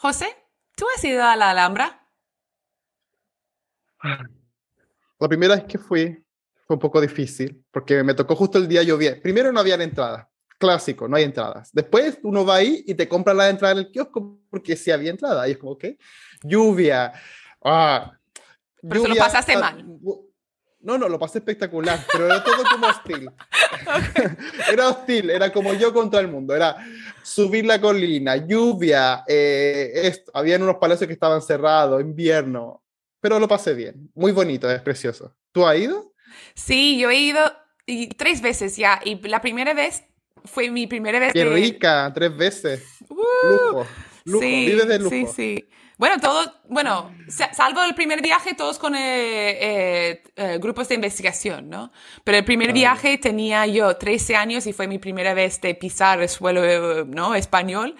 José, ¿tú has ido a la Alhambra? La primera vez que fui fue un poco difícil porque me tocó justo el día lloviendo. Primero no había entradas, clásico, no hay entradas. Después uno va ahí y te compra la entrada en el kiosco porque sí había entrada. Y es como, ok, lluvia. Ah, pero lluvia, lo pasaste ah, mal. No, no, lo pasé espectacular, pero era todo como hostil. era hostil, era como yo contra el mundo. Era subir la colina, lluvia, eh, esto. Habían unos palacios que estaban cerrados, invierno, pero lo pasé bien. Muy bonito, es precioso. ¿Tú has ido? Sí, yo he ido y, tres veces ya. Y la primera vez fue mi primera vez. Qué rica, tres veces. Uh, lujo, lujo, sí, vives de lujo. Sí, sí. Bueno, todos, bueno, salvo el primer viaje, todos con eh, eh, eh, grupos de investigación, ¿no? Pero el primer viaje tenía yo 13 años y fue mi primera vez de pisar el suelo, ¿no? Español.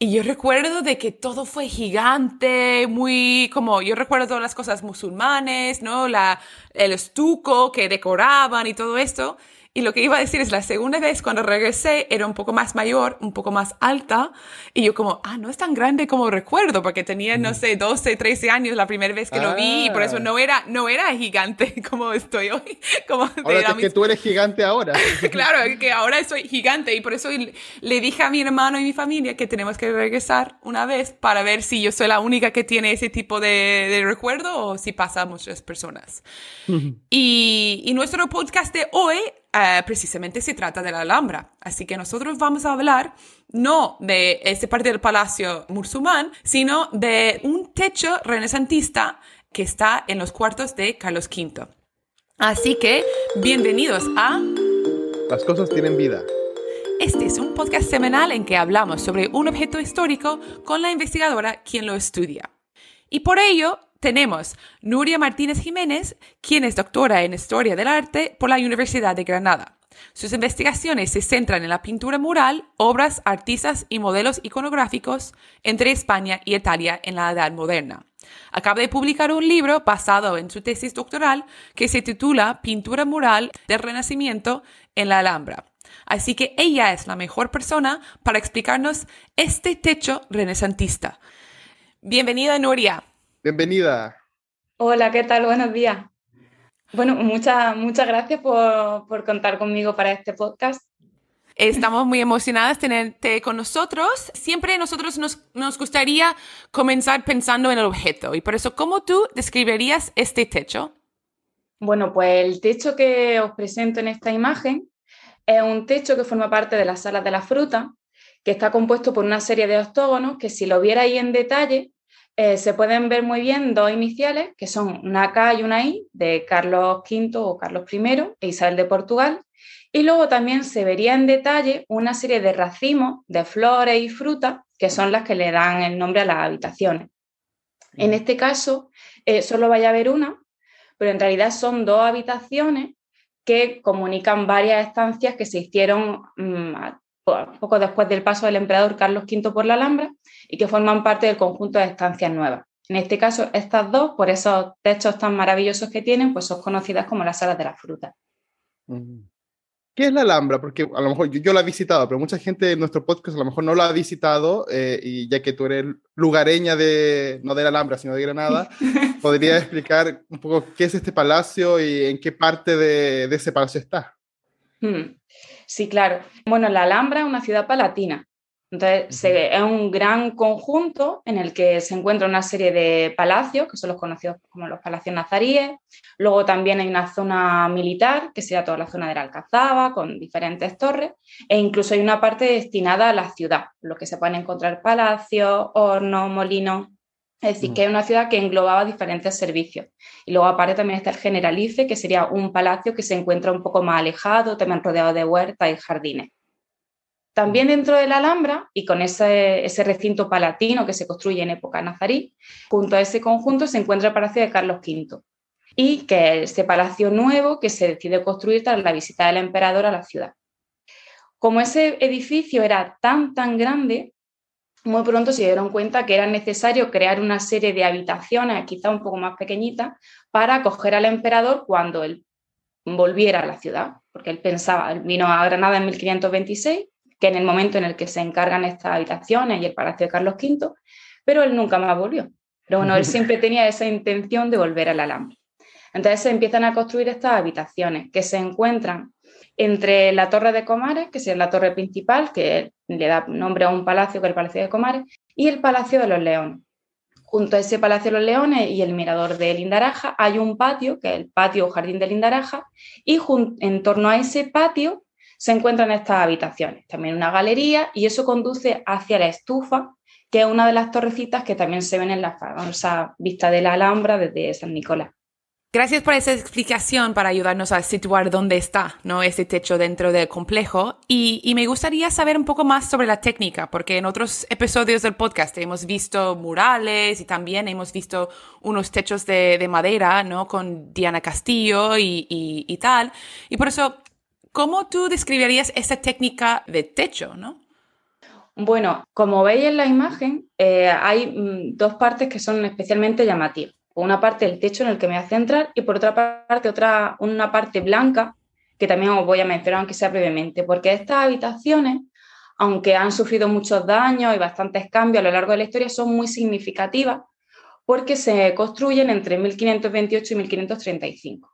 Y yo recuerdo de que todo fue gigante, muy como, yo recuerdo todas las cosas musulmanes, ¿no? La, el estuco que decoraban y todo esto. Y lo que iba a decir es, la segunda vez cuando regresé era un poco más mayor, un poco más alta, y yo como, ah, no es tan grande como recuerdo, porque tenía, no sé, 12, 13 años la primera vez que lo vi, y por eso ah. no era, no era gigante como estoy hoy. Como ahora es que tú eres gigante ahora. claro, que ahora soy gigante, y por eso le dije a mi hermano y mi familia que tenemos que regresar una vez para ver si yo soy la única que tiene ese tipo de, de recuerdo o si pasa a muchas personas. y, y nuestro podcast de hoy eh, precisamente se trata de la Alhambra. Así que nosotros vamos a hablar no de esa parte del palacio musulmán, sino de un techo renacentista que está en los cuartos de Carlos V. Así que, bienvenidos a... Las cosas tienen vida. Este es un podcast semanal en que hablamos sobre un objeto histórico con la investigadora quien lo estudia. Y por ello tenemos Nuria Martínez Jiménez, quien es doctora en Historia del Arte por la Universidad de Granada. Sus investigaciones se centran en la pintura mural, obras, artistas y modelos iconográficos entre España y Italia en la Edad Moderna. Acaba de publicar un libro basado en su tesis doctoral que se titula Pintura mural del Renacimiento en la Alhambra. Así que ella es la mejor persona para explicarnos este techo renacentista. Bienvenida, Nuria. Bienvenida. Hola, ¿qué tal? Buenos días. Bueno, muchas, muchas gracias por, contar conmigo para este podcast. Estamos muy emocionadas de tenerte con nosotros. Siempre nosotros nos, nos, gustaría comenzar pensando en el objeto y por eso, ¿cómo tú describirías este techo? Bueno, pues el techo que os presento en esta imagen es un techo que forma parte de las salas de la fruta, que está compuesto por una serie de octógonos que si lo vierais en detalle eh, se pueden ver muy bien dos iniciales, que son una K y una I, de Carlos V o Carlos I e Isabel de Portugal. Y luego también se vería en detalle una serie de racimos de flores y frutas, que son las que le dan el nombre a las habitaciones. En este caso, eh, solo vaya a haber una, pero en realidad son dos habitaciones que comunican varias estancias que se hicieron mm, poco después del paso del emperador Carlos V por la Alhambra y que forman parte del conjunto de estancias nuevas. En este caso, estas dos, por esos techos tan maravillosos que tienen, pues son conocidas como las salas de la fruta. ¿Qué es la Alhambra? Porque a lo mejor yo, la he visitado, pero mucha gente de nuestro podcast a lo mejor no la ha visitado, eh, y ya que tú eres lugareña de, no de la Alhambra, sino de Granada, ¿podría explicar un poco qué es este palacio y en qué parte de, ese palacio está? Hmm. Sí, claro. Bueno, la Alhambra es una ciudad palatina. Entonces, es un gran conjunto en el que se encuentra una serie de palacios, que son los conocidos como los palacios nazaríes. Luego también hay una zona militar, que sería toda la zona de la Alcazaba, con diferentes torres. E incluso hay una parte destinada a la ciudad, lo que se pueden encontrar palacios, hornos, molinos. Es decir, que es una ciudad que englobaba diferentes servicios. Y luego aparte también está el Generalife, que sería un palacio que se encuentra un poco más alejado, también rodeado de huertas y jardines. También dentro de la Alhambra, y con ese, ese, recinto palatino que se construye en época nazarí, junto a ese conjunto se encuentra el Palacio de Carlos V, y que es ese palacio nuevo que se decide construir tras la visita del emperador a la ciudad. Como ese edificio era tan, tan grande, muy pronto se dieron cuenta que era necesario crear una serie de habitaciones, quizá un poco más pequeñitas, para acoger al emperador cuando él volviera a la ciudad, porque él pensaba, él vino a Granada en 1526, que en el momento en el que se encargan estas habitaciones y el Palacio de Carlos V, pero él nunca más volvió. Pero bueno, él siempre tenía esa intención de volver a la Alhambra. Entonces se empiezan a construir estas habitaciones que se encuentran entre la Torre de Comares, que es la torre principal, que le da nombre a un palacio que es el Palacio de Comares, y el Palacio de los Leones. Junto a ese Palacio de los Leones y el Mirador de Lindaraja hay un patio, que es el patio o jardín de Lindaraja, y en torno a ese patio se encuentran estas habitaciones, también una galería, y eso conduce hacia la estufa, que es una de las torrecitas que también se ven en la famosa vista de la Alhambra desde San Nicolás. Gracias por esa explicación para ayudarnos a situar dónde está ¿no? ese techo dentro del complejo. Y, me gustaría saber un poco más sobre la técnica, porque en otros episodios del podcast hemos visto murales y también hemos visto unos techos de, madera ¿no? con Diana Castillo y, tal. Y por eso, ¿cómo tú describirías esa técnica de techo? ¿no? Bueno, como veis en la imagen, eh, hay mm, dos partes que son especialmente llamativas una parte del techo en el que me voy a centrar y por otra parte otra, una parte blanca que también os voy a mencionar aunque sea brevemente, porque estas habitaciones, aunque han sufrido muchos daños y bastantes cambios a lo largo de la historia, son muy significativas porque se construyen entre 1528 y 1535.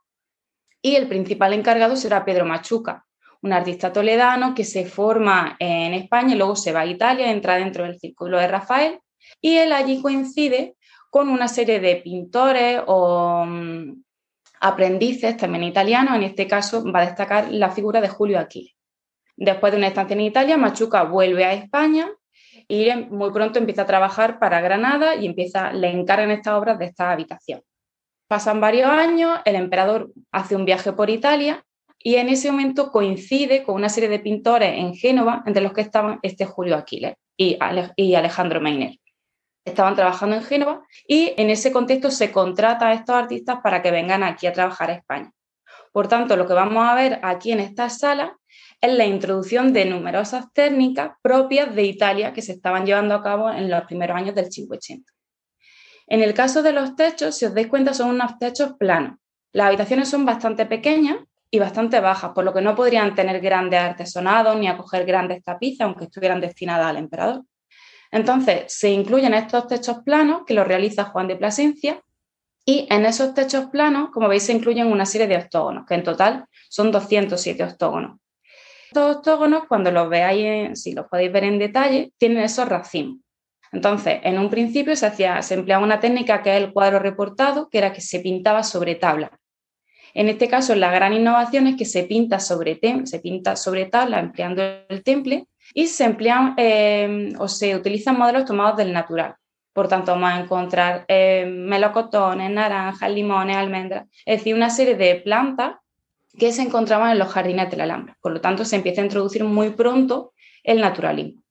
Y el principal encargado será Pedro Machuca, un artista toledano que se forma en España y luego se va a Italia, entra dentro del círculo de Rafael, y él allí coincide con una serie de pintores o mm, aprendices, también italianos. En este caso va a destacar la figura de Julio Aquiles. Después de una estancia en Italia, Machuca vuelve a España y muy pronto empieza a trabajar para Granada y empieza, le encargan estas obras de esta habitación. Pasan varios años, el emperador hace un viaje por Italia y en ese momento coincide con una serie de pintores en Génova, entre los que estaban este Julio Aquiles y Alejandro Meiner estaban trabajando en Génova y en ese contexto se contrata a estos artistas para que vengan aquí a trabajar a España. Por tanto, lo que vamos a ver aquí en esta sala es la introducción de numerosas técnicas propias de Italia que se estaban llevando a cabo en los primeros años del 580. En el caso de los techos, si os dais cuenta, son unos techos planos. Las habitaciones son bastante pequeñas y bastante bajas, por lo que no podrían tener grandes artesonados ni acoger grandes tapices, aunque estuvieran destinadas al emperador. Entonces, se incluyen estos techos planos que los realiza Juan de Plasencia y en esos techos planos, como veis, se incluyen una serie de octógonos, que en total son 207 octógonos. Estos octógonos, cuando los veáis, si los podéis ver en detalle, tienen esos racimos. Entonces, en un principio se, hacía, se empleaba una técnica que es el cuadro reportado, que era que se pintaba sobre tabla. En este caso, la gran innovación es que se pinta sobre, se pinta sobre tabla empleando el temple y se emplean eh, o se utilizan modelos tomados del natural. Por tanto, vamos a encontrar eh, melocotones, naranjas, limones, almendras, es decir, una serie de plantas que se encontraban en los jardines de la Alhambra. Por lo tanto, se empieza a introducir muy pronto el naturalismo.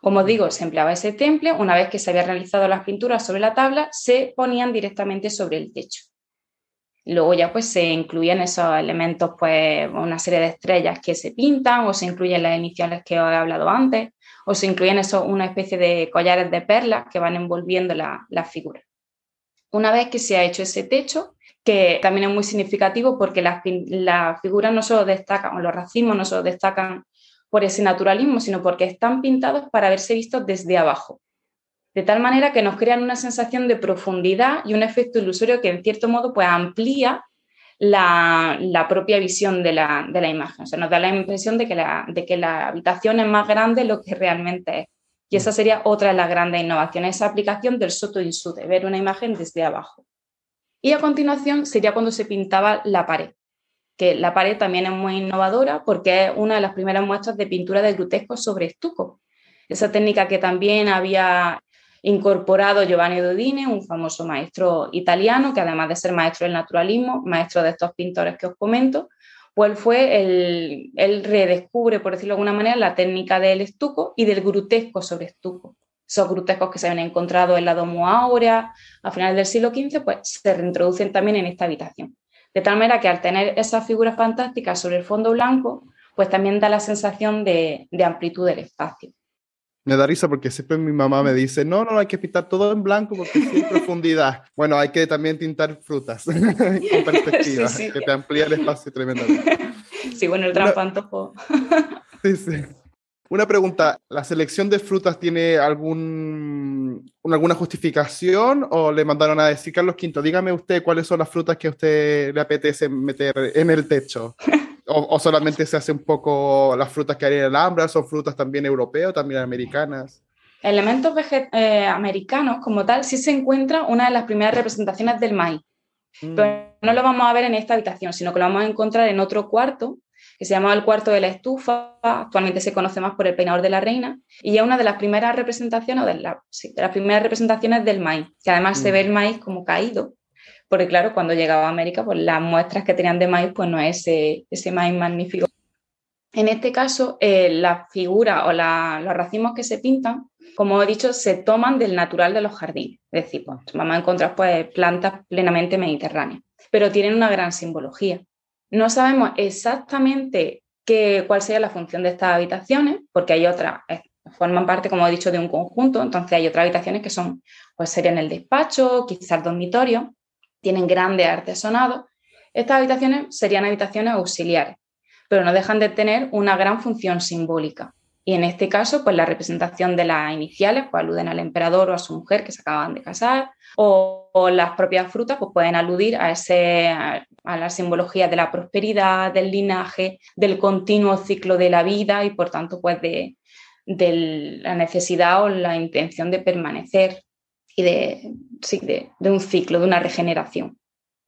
Como digo, se empleaba ese temple, una vez que se habían realizado las pinturas sobre la tabla, se ponían directamente sobre el techo. Luego ya pues se incluyen esos elementos, pues una serie de estrellas que se pintan o se incluyen las iniciales que os he hablado antes o se incluyen eso, una especie de collares de perlas que van envolviendo la, la figura. Una vez que se ha hecho ese techo, que también es muy significativo porque las, las figuras no solo destacan, o los racimos no solo destacan por ese naturalismo, sino porque están pintados para verse vistos desde abajo de tal manera que nos crean una sensación de profundidad y un efecto ilusorio que en cierto modo pues, amplía la, propia visión de la, imagen. O sea, nos da la impresión de que la, de que la habitación es más grande de lo que realmente es. Y esa sería otra de las grandes innovaciones, esa aplicación del soto de ver una imagen desde abajo. Y a continuación sería cuando se pintaba la pared, que la pared también es muy innovadora porque es una de las primeras muestras de pintura de grutesco sobre estuco. Esa técnica que también había incorporado Giovanni Dodini, un famoso maestro italiano, que además de ser maestro del naturalismo, maestro de estos pintores que os comento, pues fue el, él redescubre, por decirlo de alguna manera, la técnica del estuco y del grutesco sobre estuco. Esos grutescos que se habían encontrado en la Domo Aurea a finales del siglo XV, pues se reintroducen también en esta habitación. De tal manera que al tener esas figuras fantásticas sobre el fondo blanco, pues también da la sensación de amplitud del espacio. Me da risa porque siempre mi mamá me dice, no, no, hay que pintar todo en blanco porque es profundidad. Bueno, hay que también tintar frutas con perspectiva, que te amplía el espacio tremendamente. Sí, bueno, el trampantojo. sí, sí. Una pregunta, ¿la selección de frutas tiene algún, alguna justificación o le mandaron a decir, Carlos Quinto, dígame usted cuáles son las frutas que a usted le apetece meter en el techo? ¿O, solamente se hace un poco las frutas que hay en el Alhambra? ¿Son frutas también europeas, también americanas? Elementos eh, americanos como tal, sí se encuentra una de las primeras representaciones del maíz. Mm. Pero no lo vamos a ver en esta habitación, sino que lo vamos a encontrar en otro cuarto que se llamaba el cuarto de la estufa, actualmente se conoce más por el peinador de la reina, y es una de las primeras representaciones, de, las primeras representaciones del maíz, que además se ve el maíz como caído, porque claro, cuando llegaba a América, pues las muestras que tenían de maíz, pues no es ese, ese maíz magnífico. En este caso, eh, las figuras o los racimos que se pintan, como he dicho, se toman del natural de los jardines. Es decir, pues, vamos a encontrar pues, plantas plenamente mediterráneas, pero tienen una gran simbología. No sabemos exactamente qué, cuál sería la función de estas habitaciones, porque hay otras, eh, forman parte, como he dicho, de un conjunto, entonces hay otras habitaciones que son, pues serían el despacho, quizás dormitorio, tienen grandes artesonados. Estas habitaciones serían habitaciones auxiliares, pero no dejan de tener una gran función simbólica. Y en este caso, pues la representación de las iniciales pues, aluden al emperador o a su mujer que se acaban de casar, o, las propias frutas pues, pueden aludir a, ese, a, la simbología de la prosperidad, del linaje, del continuo ciclo de la vida y por tanto pues de, la necesidad o la intención de permanecer y de, de, un ciclo, de una regeneración.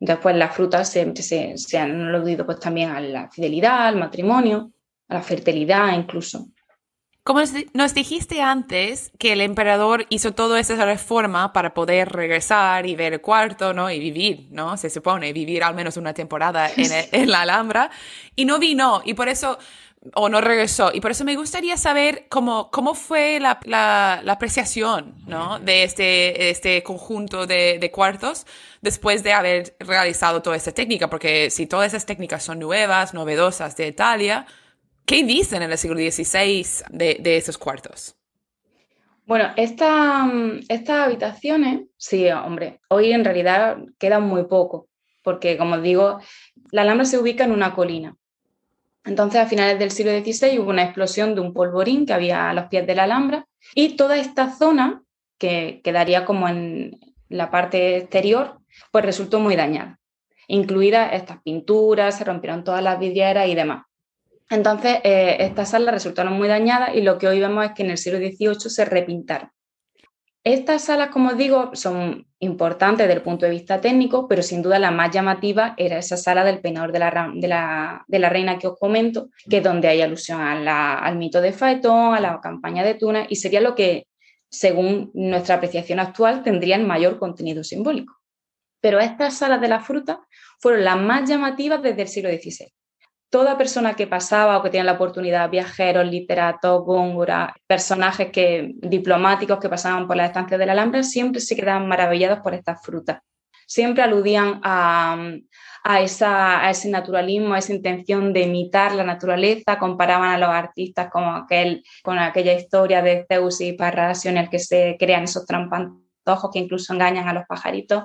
Después las frutas se, se han aludido pues, también a la fidelidad, al matrimonio, a la fertilidad incluso. Como nos dijiste antes que el emperador hizo toda esa reforma para poder regresar y ver el cuarto, ¿no? Y vivir, ¿no? Se supone, vivir al menos una temporada en, la Alhambra. Y no vino, y por eso, o no regresó. Y por eso me gustaría saber cómo, cómo fue la, la, apreciación, ¿no? De este, este conjunto de, de cuartos después de haber realizado toda esta técnica. Porque si todas esas técnicas son nuevas, novedosas de Italia, ¿Qué dicen en el siglo XVI de, esos cuartos? Bueno, estas habitaciones, sí, hombre, hoy en realidad quedan muy poco, porque como digo, la Alhambra se ubica en una colina. Entonces, a finales del siglo XVI hubo una explosión de un polvorín que había a los pies de la Alhambra y toda esta zona, que quedaría como en la parte exterior, pues resultó muy dañada, incluidas estas pinturas, se rompieron todas las vidrieras y demás. Entonces, eh, estas salas resultaron muy dañadas y lo que hoy vemos es que en el siglo XVIII se repintaron. Estas salas, como os digo, son importantes desde el punto de vista técnico, pero sin duda la más llamativa era esa sala del peinador de la, reina que os comento, que es donde hay alusión al mito de Faetón, a la campaña de Tuna, y sería lo que, según nuestra apreciación actual, tendría el mayor contenido simbólico. Pero estas salas de la fruta fueron las más llamativas desde el siglo XVI toda persona que pasaba o que tenía la oportunidad, viajeros, literatos, góngora, personajes que, diplomáticos que pasaban por las estancias de la Alhambra, siempre se quedaban maravillados por estas frutas. Siempre aludían a, esa, a, ese naturalismo, a esa intención de imitar la naturaleza, comparaban a los artistas como aquel, con aquella historia de Zeus y Parrasio en el que se crean esos trampantojos que incluso engañan a los pajaritos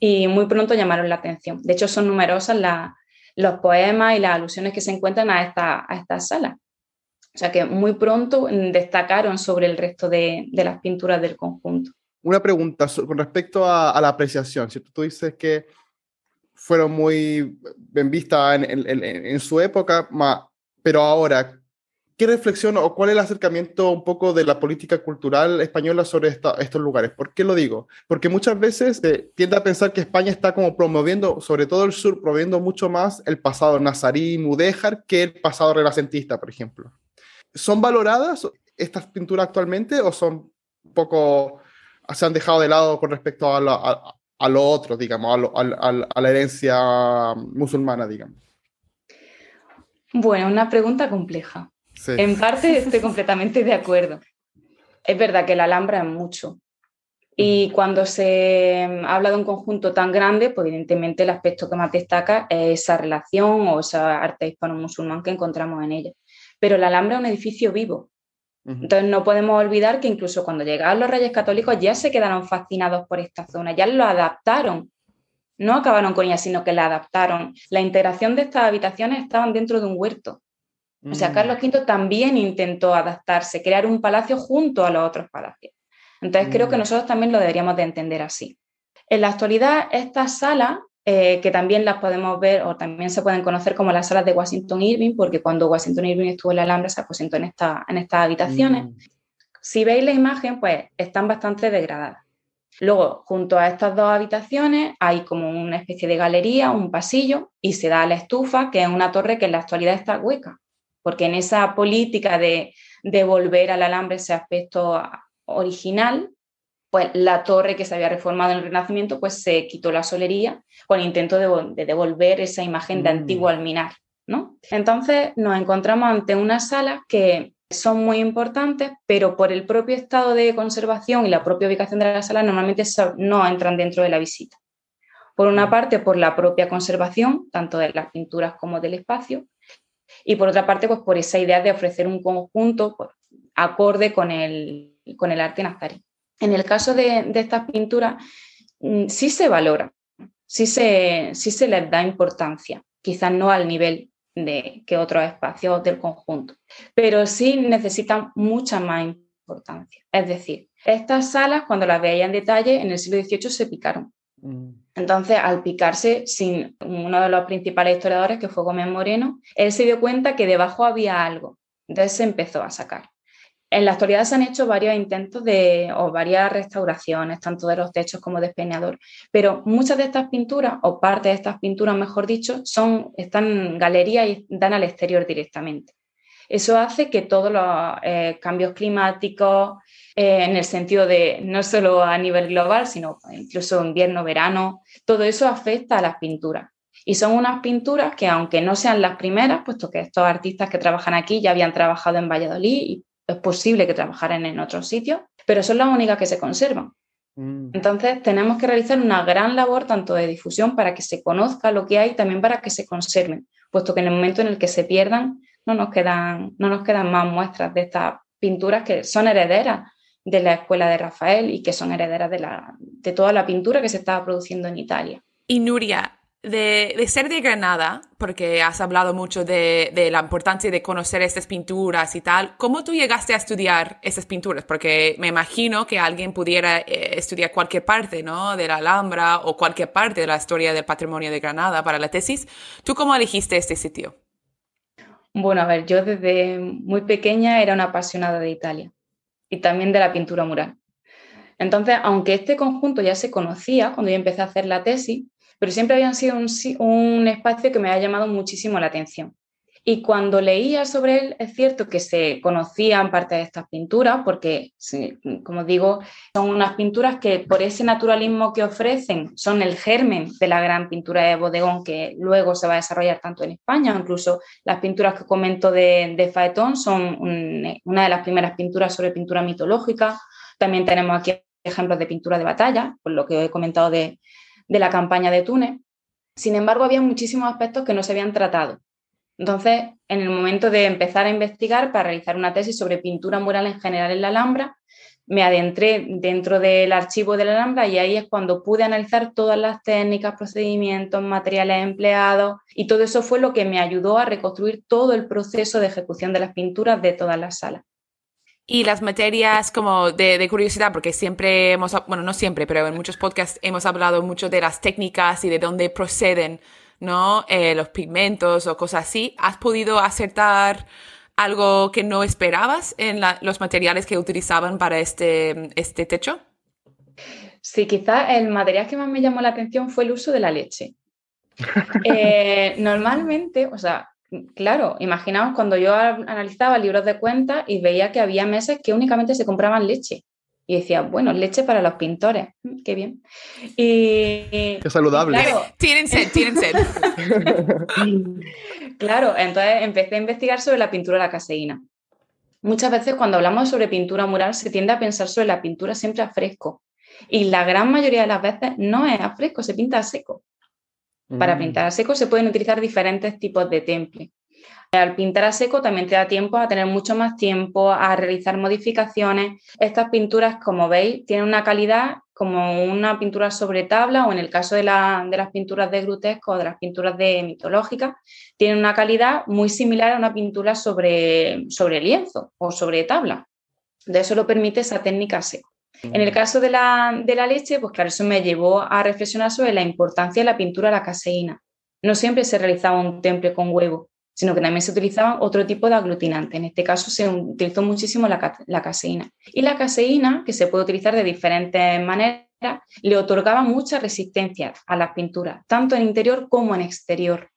y muy pronto llamaron la atención. De hecho, son numerosas las los poemas y las alusiones que se encuentran a esta, a esta sala. O sea que muy pronto destacaron sobre el resto de, las pinturas del conjunto. Una pregunta con respecto a, la apreciación. Si tú dices que fueron muy bien vistas en, su época, pero ahora, ¿Qué reflexión o cuál es el acercamiento un poco de la política cultural española sobre estos lugares? ¿Por qué lo digo? Porque muchas veces se tiende a pensar que España está como promoviendo, sobre todo el sur, promoviendo mucho más el pasado nazarí, mudéjar, que el pasado renacentista, por ejemplo. ¿Son valoradas estas pinturas actualmente o son un poco, se han dejado de lado con respecto a, lo otro, digamos, a, a la herencia musulmana, digamos? Bueno, una pregunta compleja. En parte estoy completamente de acuerdo. Es verdad que la Alhambra es mucho. Y cuando se habla de un conjunto tan grande, pues evidentemente el aspecto que más destaca es esa relación o esa arte hispano-musulmán que encontramos en ella. Pero la Alhambra es un edificio vivo. Entonces no podemos olvidar que incluso cuando llegaron los reyes católicos ya se quedaron fascinados por esta zona, ya lo adaptaron. No acabaron con ella, sino que la adaptaron. La integración de estas habitaciones estaban dentro de un huerto. O sea, mm. Carlos V también intentó adaptarse, crear un palacio junto a los otros palacios. Entonces creo que mm. nosotros también lo deberíamos de entender así. En la actualidad, estas salas, eh, que también las podemos ver o también se pueden conocer como las salas de Washington Irving, porque cuando Washington Irving estuvo en la Alhambra se aposentó en, esta, en estas habitaciones. Mm. Si veis la imagen, pues están bastante degradadas. Luego, junto a estas dos habitaciones, hay como una especie de galería, un pasillo, y se da la estufa, que es una torre que en la actualidad está hueca, porque en esa política de, devolver al alambre ese aspecto original, pues la torre que se había reformado en el Renacimiento, pues se quitó la solería con el intento de, devolver esa imagen de mm. antiguo alminar, ¿no? Entonces nos encontramos ante unas salas que son muy importantes, pero por el propio estado de conservación y la propia ubicación de la sala normalmente no entran dentro de la visita. Por una mm. parte, por la propia conservación, tanto de las pinturas como del espacio, y por otra parte, pues por esa idea de ofrecer un conjunto pues, acorde con el, con el arte nazarí. En el caso de, estas pinturas, mm, sí se valora, sí se, sí se les da importancia, quizás no al nivel de que otros espacios del conjunto, pero sí necesitan mucha más importancia. Es decir, estas salas, cuando las veía en detalle, en el siglo XVIII se picaron. Mm. Entonces, al picarse, sin uno de los principales historiadores, que fue Gómez Moreno, él se dio cuenta que debajo había algo. Entonces se empezó a sacar. En la actualidad se han hecho varios intentos de, o varias restauraciones, tanto de los techos como de espeñador, pero muchas de estas pinturas, o parte de estas pinturas, mejor dicho, son, están en galería y dan al exterior directamente. Eso hace que todos los eh, cambios climáticos, eh, en el sentido de no solo a nivel global, sino incluso invierno, verano, todo eso afecta a las pinturas. Y son unas pinturas que, aunque no sean las primeras, puesto que estos artistas que trabajan aquí ya habían trabajado en Valladolid y es posible que trabajaran en otros sitios, pero son las únicas que se conservan. Mm. Entonces, tenemos que realizar una gran labor tanto de difusión para que se conozca lo que hay, también para que se conserven, puesto que en el momento en el que se pierdan, no nos quedan, no nos quedan más muestras de estas pinturas que son herederas de la escuela de Rafael y que son herederas de, la, de toda la pintura que se estaba produciendo en Italia. Y Nuria, de, ser de Granada, porque has hablado mucho de, la importancia de conocer estas pinturas y tal, ¿cómo tú llegaste a estudiar esas pinturas? Porque me imagino que alguien pudiera eh, estudiar cualquier parte, ¿no? De la Alhambra o cualquier parte de la historia del patrimonio de Granada para la tesis. ¿Tú cómo elegiste este sitio? Bueno, a ver, yo desde muy pequeña era una apasionada de Italia y también de la pintura mural. Entonces, aunque este conjunto ya se conocía cuando yo empecé a hacer la tesis, pero siempre habían sido un, espacio que me ha llamado muchísimo la atención. Y cuando leía sobre él, es cierto que se conocían parte de estas pinturas, porque, como digo, son unas pinturas que por ese naturalismo que ofrecen son el germen de la gran pintura de bodegón que luego se va a desarrollar tanto en España, incluso las pinturas que comento de, de Faetón son una de las primeras pinturas sobre pintura mitológica. También tenemos aquí ejemplos de pintura de batalla, por lo que he comentado de, de la campaña de Túnez. Sin embargo, había muchísimos aspectos que no se habían tratado. Entonces, en el momento de empezar a investigar para realizar una tesis sobre pintura mural en general en la Alhambra, me adentré dentro del archivo de la Alhambra y ahí es cuando pude analizar todas las técnicas, procedimientos, materiales empleados y todo eso fue lo que me ayudó a reconstruir todo el proceso de ejecución de las pinturas de todas las salas. Y las materias como de, curiosidad, porque siempre hemos, bueno, no siempre, pero en muchos podcasts hemos hablado mucho de las técnicas y de dónde proceden, ¿no? Eh, los pigmentos o cosas así. ¿Has podido acertar algo que no esperabas en los materiales que utilizaban para este, este techo? Sí, quizás el material que más me llamó la atención fue el uso de la leche. Eh, normalmente, o sea, Claro, imaginaos cuando yo analizaba libros de cuentas y veía que había meses que únicamente se compraban leche. Y decía, bueno, leche para los pintores, mm, qué bien. Y, qué saludable. tienen sed, tienen sed. claro, entonces empecé a investigar sobre la pintura de la caseína. Muchas veces cuando hablamos sobre pintura mural se tiende a pensar sobre la pintura siempre a fresco. Y la gran mayoría de las veces no es a fresco, se pinta a seco. Para mm. pintar a seco se pueden utilizar diferentes tipos de temple. Al pintar a seco también te da tiempo a tener mucho más tiempo, a realizar modificaciones. Estas pinturas, como veis, tienen una calidad como una pintura sobre tabla o en el caso de, las pinturas de Grutesco o de las pinturas de mitológicas, tienen una calidad muy similar a una pintura sobre, sobre lienzo o sobre tabla. De eso lo permite esa técnica seco. En el caso de la, de la, leche, pues claro, eso me llevó a reflexionar sobre la importancia de la pintura a la caseína. No siempre se realizaba un temple con huevo, sino que también se utilizaba otro tipo de aglutinante. En este caso se utilizó muchísimo la, caseína. Y la caseína, que se puede utilizar de diferentes maneras, le otorgaba mucha resistencia a las pinturas, tanto en interior como en exterior.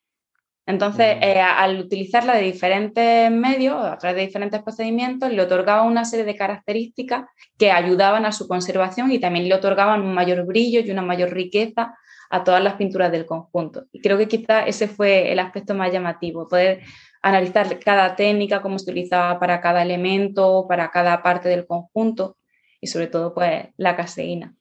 Entonces, eh, al utilizarla de diferentes medios, a través de diferentes procedimientos, le otorgaba una serie de características que ayudaban a su conservación y también le otorgaban un mayor brillo y una mayor riqueza a todas las pinturas del conjunto. Y creo que quizá ese fue el aspecto más llamativo, poder analizar cada técnica, cómo se utilizaba para cada elemento, para cada parte del conjunto y sobre todo pues la caseína.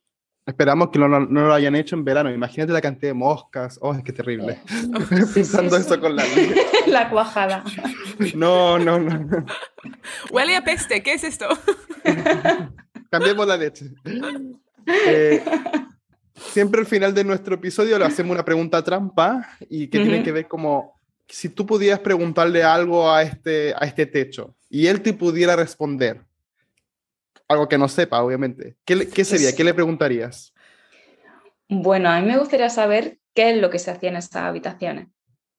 Esperamos que no, lo hayan hecho en verano. Imagínate la cantidad de moscas. Oh, es que terrible. Pensando eso con la La cuajada. No, no, no, Huele a peste. ¿Qué es esto? Cambiemos la leche. Eh, siempre al final de nuestro episodio le hacemos una pregunta trampa y que tiene que ver como si tú pudieras preguntarle algo a este, a este techo y él te pudiera responder, algo que no sepa, obviamente, ¿qué, qué sería? ¿Qué le preguntarías? Bueno, a mí me gustaría saber qué es lo que se hacía en estas habitaciones.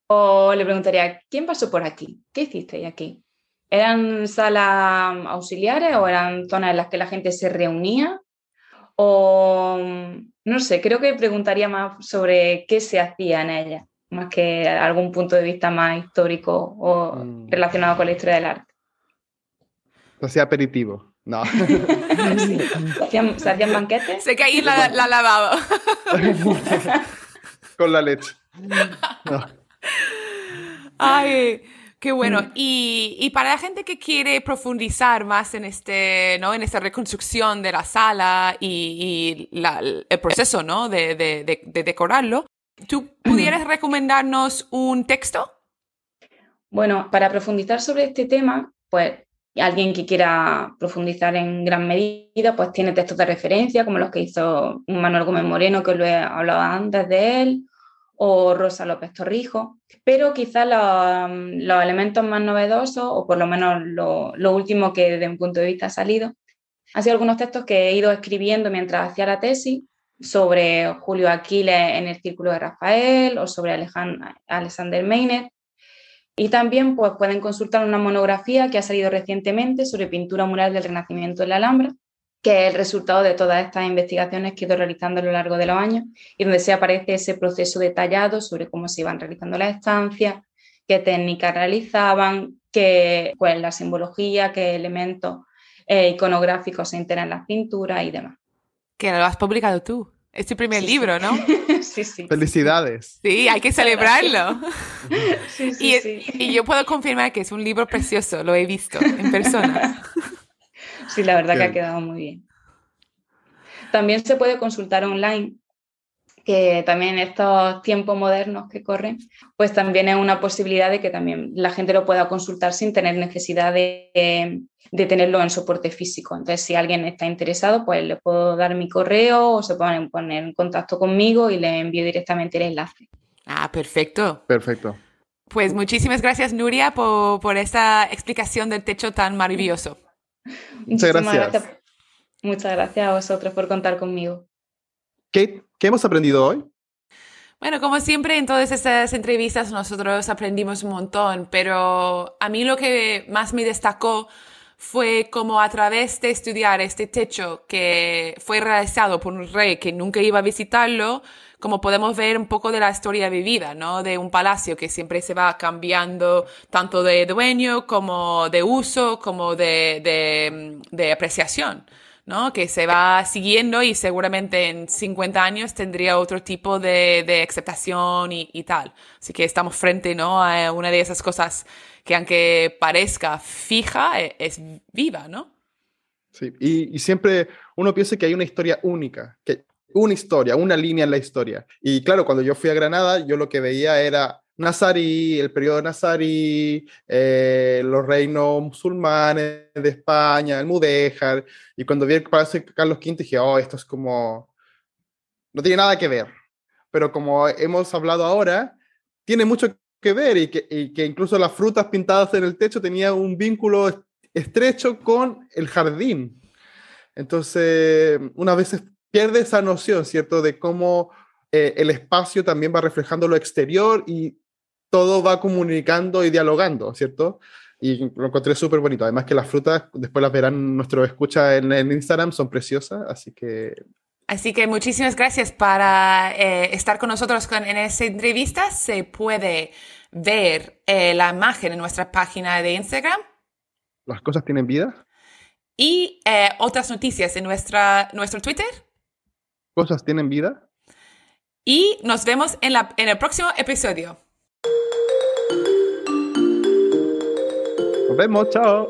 O le preguntaría, ¿quién pasó por aquí? ¿Qué hiciste aquí? ¿Eran salas auxiliares o eran zonas en las que la gente se reunía? O no sé, creo que preguntaría más sobre qué se hacía en ella, más que algún punto de vista más histórico o mm. relacionado con la historia del arte. O sea, aperitivo. No. ¿Se, hacían, banquetes? Sé que ahí la, la lavaba. con la leche. Ay. Qué bueno. Mm. Y, para la gente que quiere profundizar más en, este, ¿no? en esta reconstrucción de la sala y, el proceso ¿no? de, decorarlo, ¿tú pudieras recomendarnos un texto? Bueno, para profundizar sobre este tema, pues alguien que quiera profundizar en gran medida, pues tiene textos de referencia, como los que hizo Manuel Gómez Moreno, que lo he hablado antes de él, o Rosa López Torrijo, pero quizás los, elementos más novedosos, o por lo menos lo, último que desde un punto de vista ha salido, han sido algunos textos que he ido escribiendo mientras hacía la tesis sobre Julio Aquiles en el Círculo de Rafael o sobre Alexander Meiner. Y también pues, pueden consultar una monografía que ha salido recientemente sobre pintura mural del Renacimiento en la Alhambra, que es el resultado de todas estas investigaciones que he ido realizando a lo largo de los años y donde se aparece ese proceso detallado sobre cómo se iban realizando las estancias, qué técnicas realizaban, qué, pues, la simbología, qué elementos eh, iconográficos se integran en las pinturas y demás. Que lo has publicado tú. Es tu primer libro, ¿no? sí, sí. Felicidades. Sí, hay que celebrarlo. sí, sí, y, y yo puedo confirmar que es un libro precioso, lo he visto en persona. Sí, la verdad que ha quedado muy bien. También se puede consultar online, que también en estos tiempos modernos que corren, pues también es una posibilidad de que también la gente lo pueda consultar sin tener necesidad de, tenerlo en soporte físico. Entonces, si alguien está interesado, pues le puedo dar mi correo o se pueden poner en contacto conmigo y le envío directamente el enlace. Ah, perfecto. Perfecto. Pues muchísimas gracias, Nuria, por, por esta explicación del techo tan maravilloso. Muchas gracias. Muchas gracias a vosotros por contar conmigo. ¿Qué, ¿Qué hemos aprendido hoy? Bueno, como siempre en todas estas entrevistas nosotros aprendimos un montón, pero a mí lo que más me destacó fue como a través de estudiar este techo que fue realizado por un rey que nunca iba a visitarlo, como podemos ver un poco de la historia vivida, ¿no? De un palacio que siempre se va cambiando tanto de dueño como de uso, como de, de, de apreciación. ¿no? que se va siguiendo y seguramente en 50 años tendría otro tipo de, de aceptación y, y, tal. Así que estamos frente ¿no? a una de esas cosas que aunque parezca fija, e, es, viva, ¿no? Sí, y, y, siempre uno piensa que hay una historia única, que una historia, una línea en la historia. Y claro, cuando yo fui a Granada, yo lo que veía era nazarí, el periodo nazarí, eh, los reinos musulmanes de España, el Mudéjar, y cuando vi el Palacio de Carlos V dije, oh, esto es como, no tiene nada que ver, pero como hemos hablado ahora, tiene mucho que ver y que, y que incluso las frutas pintadas en el techo tenían un vínculo estrecho con el jardín. Entonces, una vez pierde esa noción, ¿cierto? De cómo eh, el espacio también va reflejando lo exterior y todo va comunicando y dialogando, ¿cierto? Y lo encontré súper bonito. Además que las frutas, después las verán nuestro escucha en, en Instagram, son preciosas, así que... Así que muchísimas gracias para eh, estar con nosotros en esta entrevista. Se puede ver eh, la imagen en nuestra página de Instagram. Las cosas tienen vida. Y eh, otras noticias en nuestra, nuestro Twitter. Cosas tienen vida. Y nos vemos en, la, en el próximo episodio. Nos vemos, chao.